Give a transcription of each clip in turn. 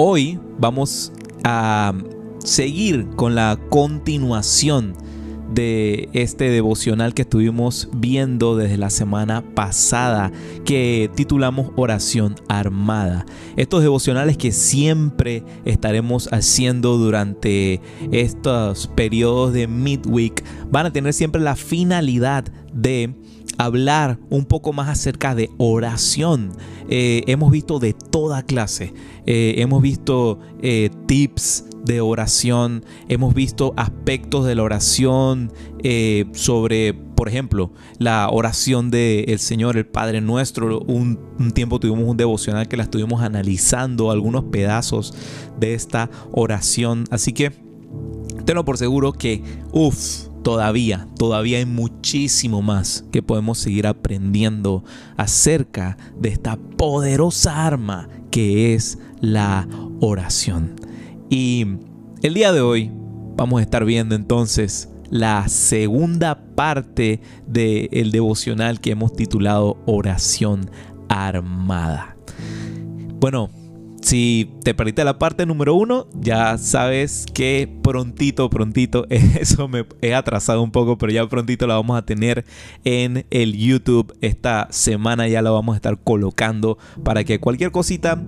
Hoy vamos a seguir con la continuación de este devocional que estuvimos viendo desde la semana pasada que titulamos Oración Armada. Estos devocionales que siempre estaremos haciendo durante estos periodos de midweek van a tener siempre la finalidad de hablar un poco más acerca de oración. Eh, hemos visto de toda clase. Eh, hemos visto eh, tips de oración. Hemos visto aspectos de la oración sobre, por ejemplo, la oración del Señor, el Padre Nuestro. Un, un, tiempo tuvimos un devocional que la estuvimos analizando, algunos pedazos de esta oración. Así que tenlo por seguro que, uff, todavía, todavía hay muchísimo más que podemos seguir aprendiendo acerca de esta poderosa arma que es la oración. Y el día de hoy vamos a estar viendo entonces la segunda parte del devocional que hemos titulado Oración Armada. Bueno, si te perdiste la parte número uno, ya sabes que prontito, prontito, eso me he atrasado un poco, pero ya prontito la vamos a tener en el YouTube. Esta semana ya la vamos a estar colocando para que cualquier cosita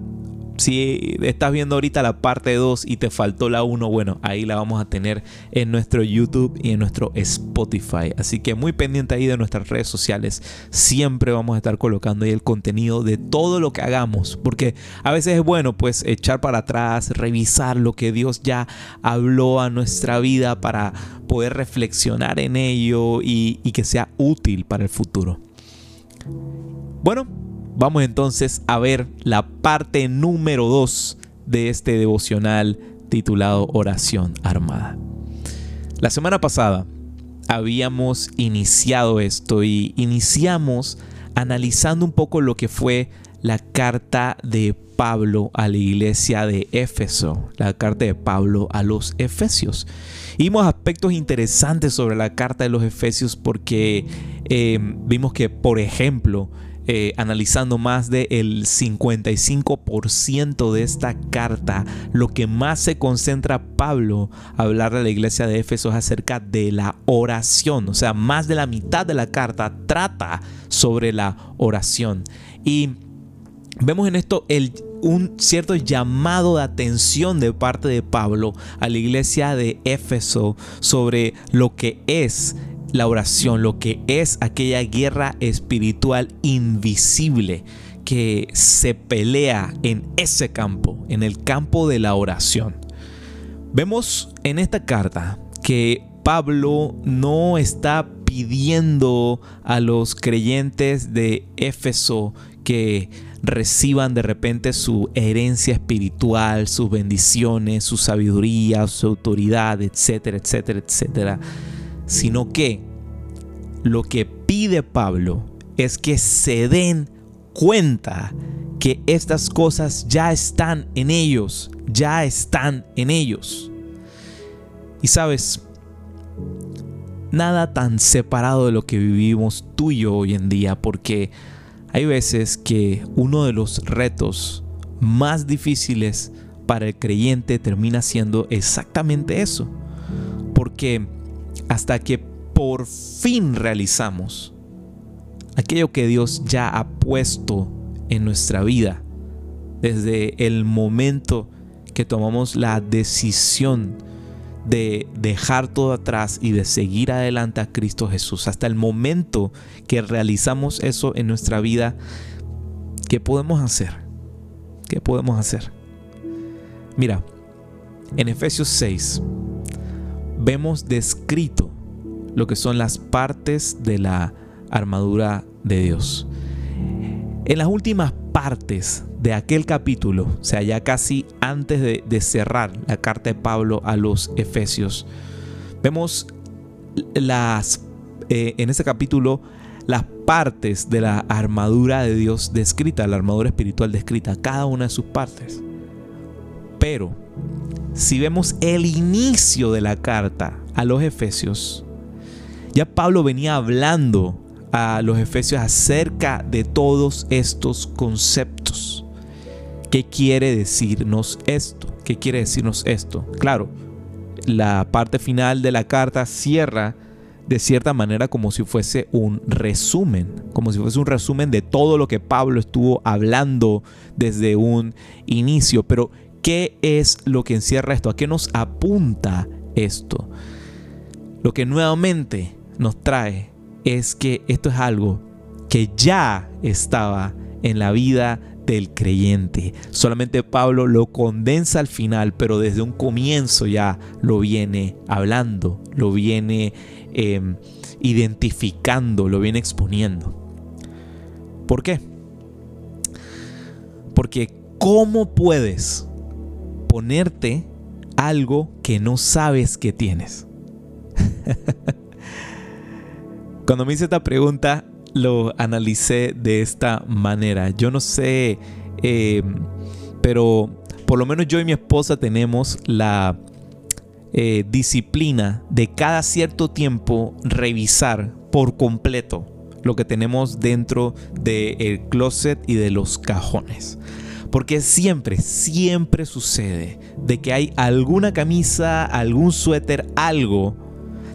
si estás viendo ahorita la parte 2 y te faltó la 1, bueno, ahí la vamos a tener en nuestro YouTube y en nuestro Spotify. Así que muy pendiente ahí de nuestras redes sociales. Siempre vamos a estar colocando ahí el contenido de todo lo que hagamos. Porque a veces es bueno pues echar para atrás, revisar lo que Dios ya habló a nuestra vida para poder reflexionar en ello y, y que sea útil para el futuro. Bueno, Vamos entonces a ver la parte número 2 de este devocional titulado Oración Armada. La semana pasada habíamos iniciado esto y iniciamos analizando un poco lo que fue la carta de Pablo a la iglesia de Éfeso, la carta de Pablo a los Efesios. vimos aspectos interesantes sobre la carta de los Efesios porque eh, vimos que, por ejemplo, eh, analizando más del 55% de esta carta, lo que más se concentra Pablo a hablar de la iglesia de Éfeso es acerca de la oración. O sea, más de la mitad de la carta trata sobre la oración. Y vemos en esto el, un cierto llamado de atención de parte de Pablo a la iglesia de Éfeso sobre lo que es la oración, lo que es aquella guerra espiritual invisible que se pelea en ese campo, en el campo de la oración. Vemos en esta carta que Pablo no está pidiendo a los creyentes de Éfeso que reciban de repente su herencia espiritual, sus bendiciones, su sabiduría, su autoridad, etcétera, etcétera, etcétera sino que lo que pide Pablo es que se den cuenta que estas cosas ya están en ellos, ya están en ellos. Y sabes, nada tan separado de lo que vivimos tú y yo hoy en día, porque hay veces que uno de los retos más difíciles para el creyente termina siendo exactamente eso. Porque hasta que por fin realizamos aquello que Dios ya ha puesto en nuestra vida desde el momento que tomamos la decisión de dejar todo atrás y de seguir adelante a Cristo Jesús. Hasta el momento que realizamos eso en nuestra vida, ¿qué podemos hacer? ¿Qué podemos hacer? Mira, en Efesios 6, vemos descrito lo que son las partes de la armadura de Dios. En las últimas partes de aquel capítulo, o sea, ya casi antes de, cerrar la carta de Pablo a los Efesios, vemos las, eh, en ese capítulo las partes de la armadura de Dios descrita, la armadura espiritual descrita, cada una de sus partes. Pero si vemos el inicio de la carta a los Efesios, ya Pablo venía hablando a los Efesios acerca de todos estos conceptos ¿Qué quiere decirnos esto? ¿Qué quiere decirnos esto? Claro, la parte final de la carta cierra de cierta manera como si fuese un resumen, como si fuese un resumen de todo lo que Pablo estuvo hablando desde un inicio. Pero, ¿qué es lo que encierra esto? ¿A qué nos apunta esto? Lo que nuevamente nos trae es que esto es algo que ya estaba en la vida del creyente. Solamente Pablo lo condensa al final, pero desde un comienzo ya lo viene hablando, lo viene Em, identificando, lo viene exponiendo. ¿Por qué? Porque ¿cómo puedes ponerte algo que no sabes que tienes? Cuando me hice esta pregunta, lo analicé de esta manera. Yo no sé, em, pero por lo menos yo y mi esposa tenemos la eh, disciplina de cada cierto tiempo revisar por completo lo que tenemos dentro del closet y de los cajones. Porque siempre, siempre sucede de que hay alguna camisa, algún suéter, algo,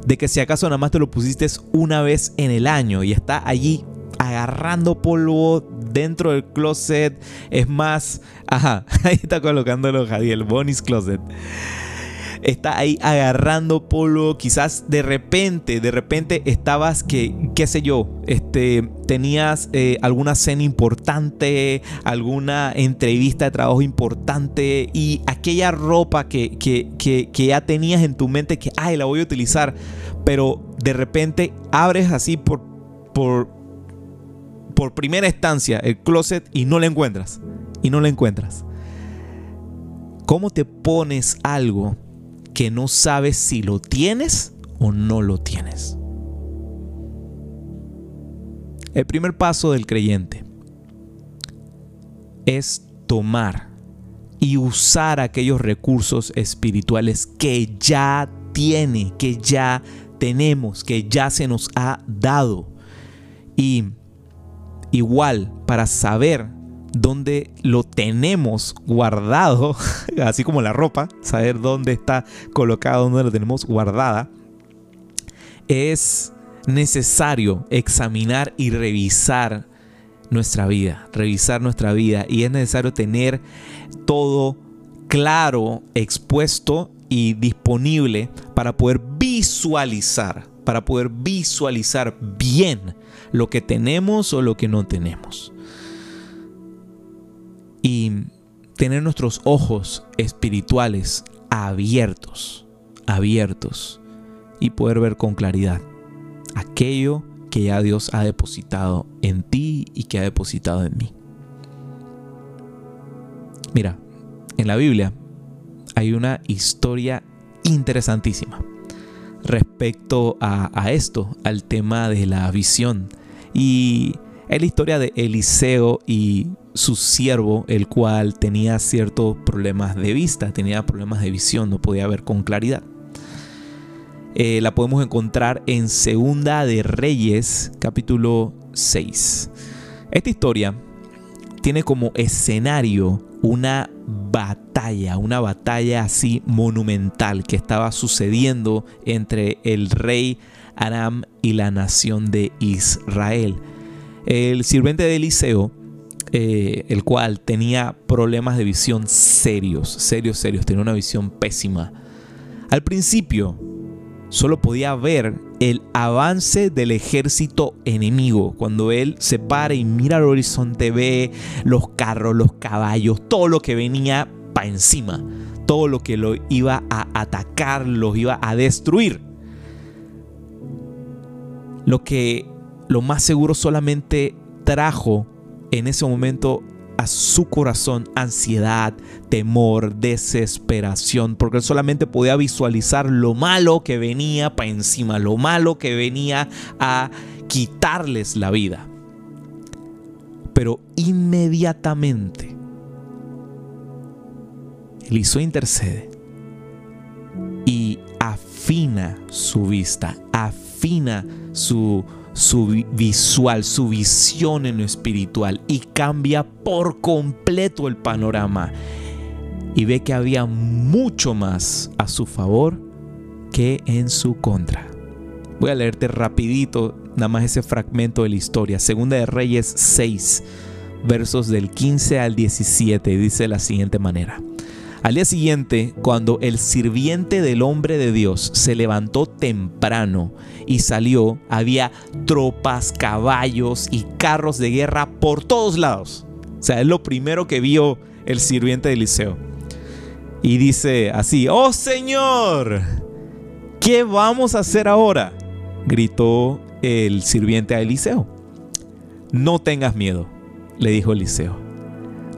de que si acaso nada más te lo pusiste una vez en el año y está allí agarrando polvo dentro del closet. Es más, ajá, ahí está colocándolo Jadiel, Bonnie's Closet está ahí agarrando polvo, quizás de repente, de repente estabas que, qué sé yo, este, tenías eh, alguna cena importante, alguna entrevista de trabajo importante y aquella ropa que, que, ya tenías en tu mente que, ay, la voy a utilizar, pero de repente abres así por, por, por primera instancia el closet y no la encuentras, y no la encuentras. ¿Cómo te pones algo que no sabes si lo tienes o no lo tienes. El primer paso del creyente es tomar y usar aquellos recursos espirituales que ya tiene, que ya tenemos, que ya se nos ha dado. Y igual, para saber dónde lo tenemos guardado, así como la ropa, saber dónde está colocado, dónde lo tenemos guardada, es necesario examinar y revisar nuestra vida, revisar nuestra vida y es necesario tener todo claro, expuesto y disponible para poder visualizar, para poder visualizar bien lo que tenemos o lo que no tenemos y tener nuestros ojos espirituales abiertos, abiertos y poder ver con claridad aquello que ya Dios ha depositado en ti y que ha depositado en mí. Mira, en la Biblia hay una historia interesantísima respecto a, a, esto, al tema de la visión. Y es la historia de Eliseo y su siervo, el cual tenía ciertos problemas de vista, tenía problemas de visión, no podía ver con claridad. Eh, la podemos encontrar en Segunda de Reyes, capítulo 6. Esta historia tiene como escenario una batalla, una batalla así monumental que estaba sucediendo entre el rey Aram y la nación de Israel. El sirviente de Eliseo eh, el cual tenía problemas de visión serios, serios, serios, tenía una visión pésima. Al principio solo podía ver el avance del ejército enemigo. Cuando él se para y mira al horizonte, ve los carros, los caballos, todo lo que venía para encima, todo lo que lo iba a atacar, lo iba a destruir. Lo que lo más seguro solamente trajo en ese momento a su corazón ansiedad, temor, desesperación, porque él solamente podía visualizar lo malo que venía para encima, lo malo que venía a quitarles la vida. Pero inmediatamente Eliseo intercede y afina su vista, afina afina su, su visual, su visión en lo espiritual y cambia por completo el panorama y ve que había mucho más a su favor que en su contra. Voy a leerte rapidito nada más ese fragmento de la historia. Segunda de Reyes 6, versos del 15 al 17, dice de la siguiente manera. Al día siguiente, cuando el sirviente del hombre de Dios se levantó temprano y salió, había tropas, caballos y carros de guerra por todos lados. O sea, es lo primero que vio el sirviente de Eliseo. Y dice así, oh Señor, ¿qué vamos a hacer ahora? Gritó el sirviente a Eliseo. No tengas miedo, le dijo Eliseo.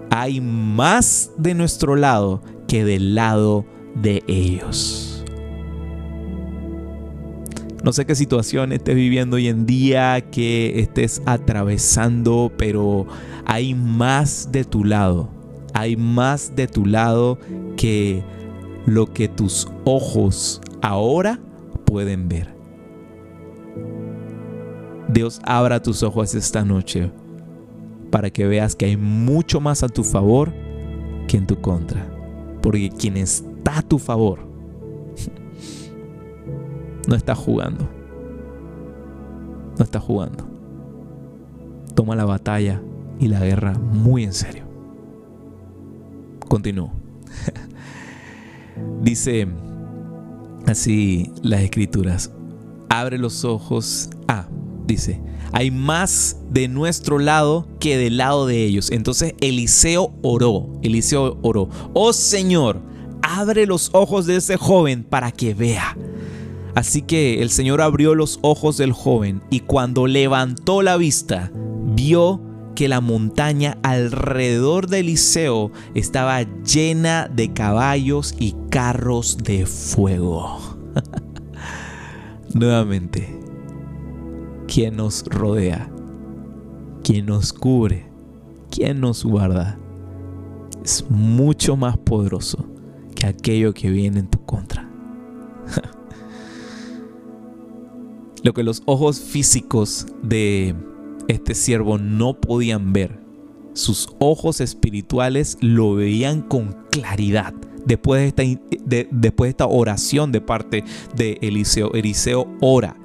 Hay más de nuestro lado que del lado de ellos. No sé qué situación estés viviendo hoy en día, que estés atravesando, pero hay más de tu lado. Hay más de tu lado que lo que tus ojos ahora pueden ver. Dios abra tus ojos esta noche para que veas que hay mucho más a tu favor que en tu contra. Porque quien está a tu favor no está jugando. No está jugando. Toma la batalla y la guerra muy en serio. Continúo. Dice así las escrituras. Abre los ojos. Ah, dice, hay más de nuestro lado que del lado de ellos. Entonces Eliseo oró, Eliseo oró, oh Señor, abre los ojos de ese joven para que vea. Así que el Señor abrió los ojos del joven y cuando levantó la vista, vio que la montaña alrededor de Eliseo estaba llena de caballos y carros de fuego. Nuevamente, quien nos rodea, quien nos cubre, quien nos guarda, es mucho más poderoso que aquello que viene en tu contra. Lo que los ojos físicos de este siervo no podían ver, sus ojos espirituales lo veían con claridad. Después de esta, después de esta oración de parte de Eliseo, Eliseo ora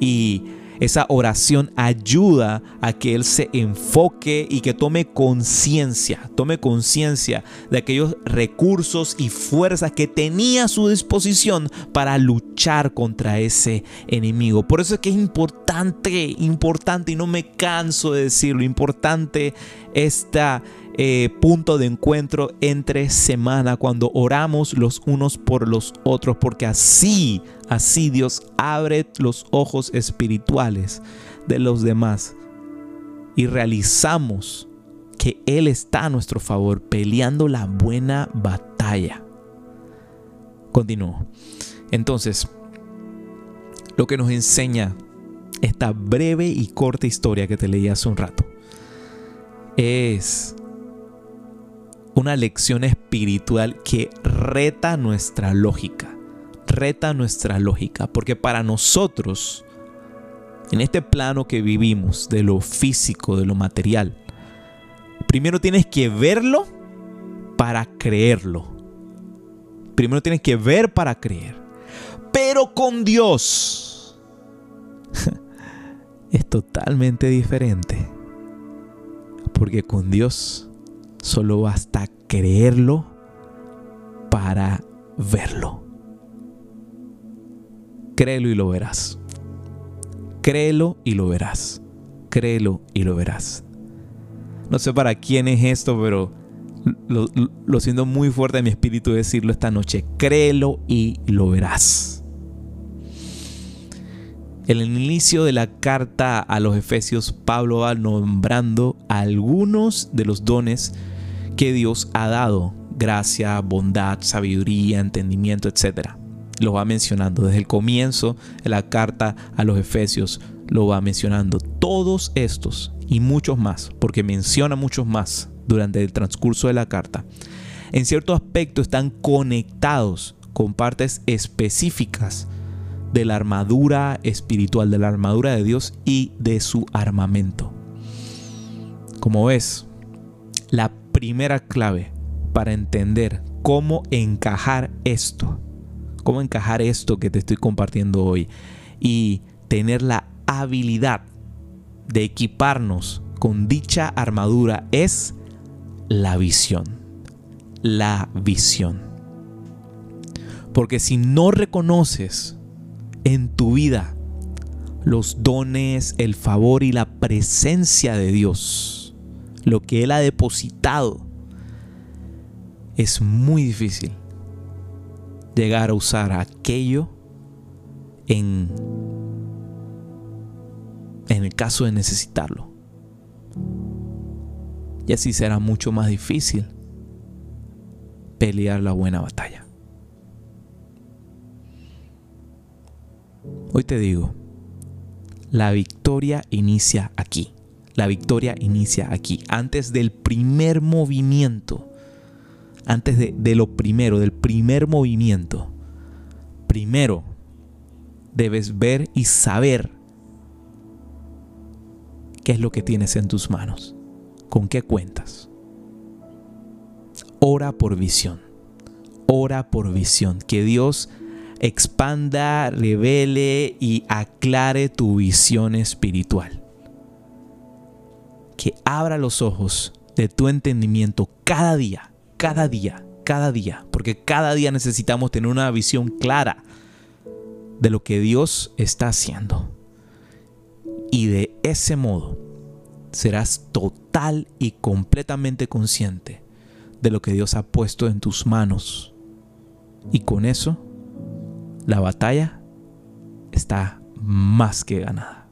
y esa oración ayuda a que Él se enfoque y que tome conciencia, tome conciencia de aquellos recursos y fuerzas que tenía a su disposición para luchar contra ese enemigo. Por eso es que es importante, importante, y no me canso de decirlo, importante esta eh, punto de encuentro entre semana cuando oramos los unos por los otros, porque así, así Dios abre los ojos espirituales de los demás y realizamos que Él está a nuestro favor peleando la buena batalla. Continúo. Entonces, lo que nos enseña esta breve y corta historia que te leí hace un rato es una lección espiritual que reta nuestra lógica, reta nuestra lógica, porque para nosotros, en este plano que vivimos, de lo físico, de lo material, primero tienes que verlo para creerlo. Primero tienes que ver para creer. Pero con Dios es totalmente diferente. Porque con Dios Solo basta creerlo para verlo. Créelo y lo verás. Créelo y lo verás. Créelo y lo verás. No sé para quién es esto, pero lo, siento muy fuerte en mi espíritu decirlo esta noche. Créelo y lo verás. En el inicio de la carta a los Efesios, Pablo va nombrando algunos de los dones que Dios ha dado. Gracia, bondad, sabiduría, entendimiento, etc. Lo va mencionando desde el comienzo de la carta a los Efesios. Lo va mencionando. Todos estos y muchos más, porque menciona muchos más durante el transcurso de la carta, en cierto aspecto están conectados con partes específicas de la armadura espiritual, de la armadura de Dios y de su armamento. Como ves, la primera clave para entender cómo encajar esto, cómo encajar esto que te estoy compartiendo hoy y tener la habilidad de equiparnos con dicha armadura es la visión. La visión. Porque si no reconoces en tu vida los dones, el favor y la presencia de Dios, lo que Él ha depositado, es muy difícil llegar a usar aquello en, en el caso de necesitarlo. Y así será mucho más difícil pelear la buena batalla. Hoy te digo, la victoria inicia aquí. La victoria inicia aquí, antes del primer movimiento, antes de, lo primero, del primer movimiento. Primero, debes ver y saber qué es lo que tienes en tus manos, con qué cuentas. Ora por visión, ora por visión, que Dios expanda, revele y aclare tu visión espiritual. Que abra los ojos de tu entendimiento cada día, cada día, cada día, porque cada día necesitamos tener una visión clara de lo que Dios está haciendo. Y de ese modo serás total y completamente consciente de lo que Dios ha puesto en tus manos. Y con eso la batalla está más que ganada.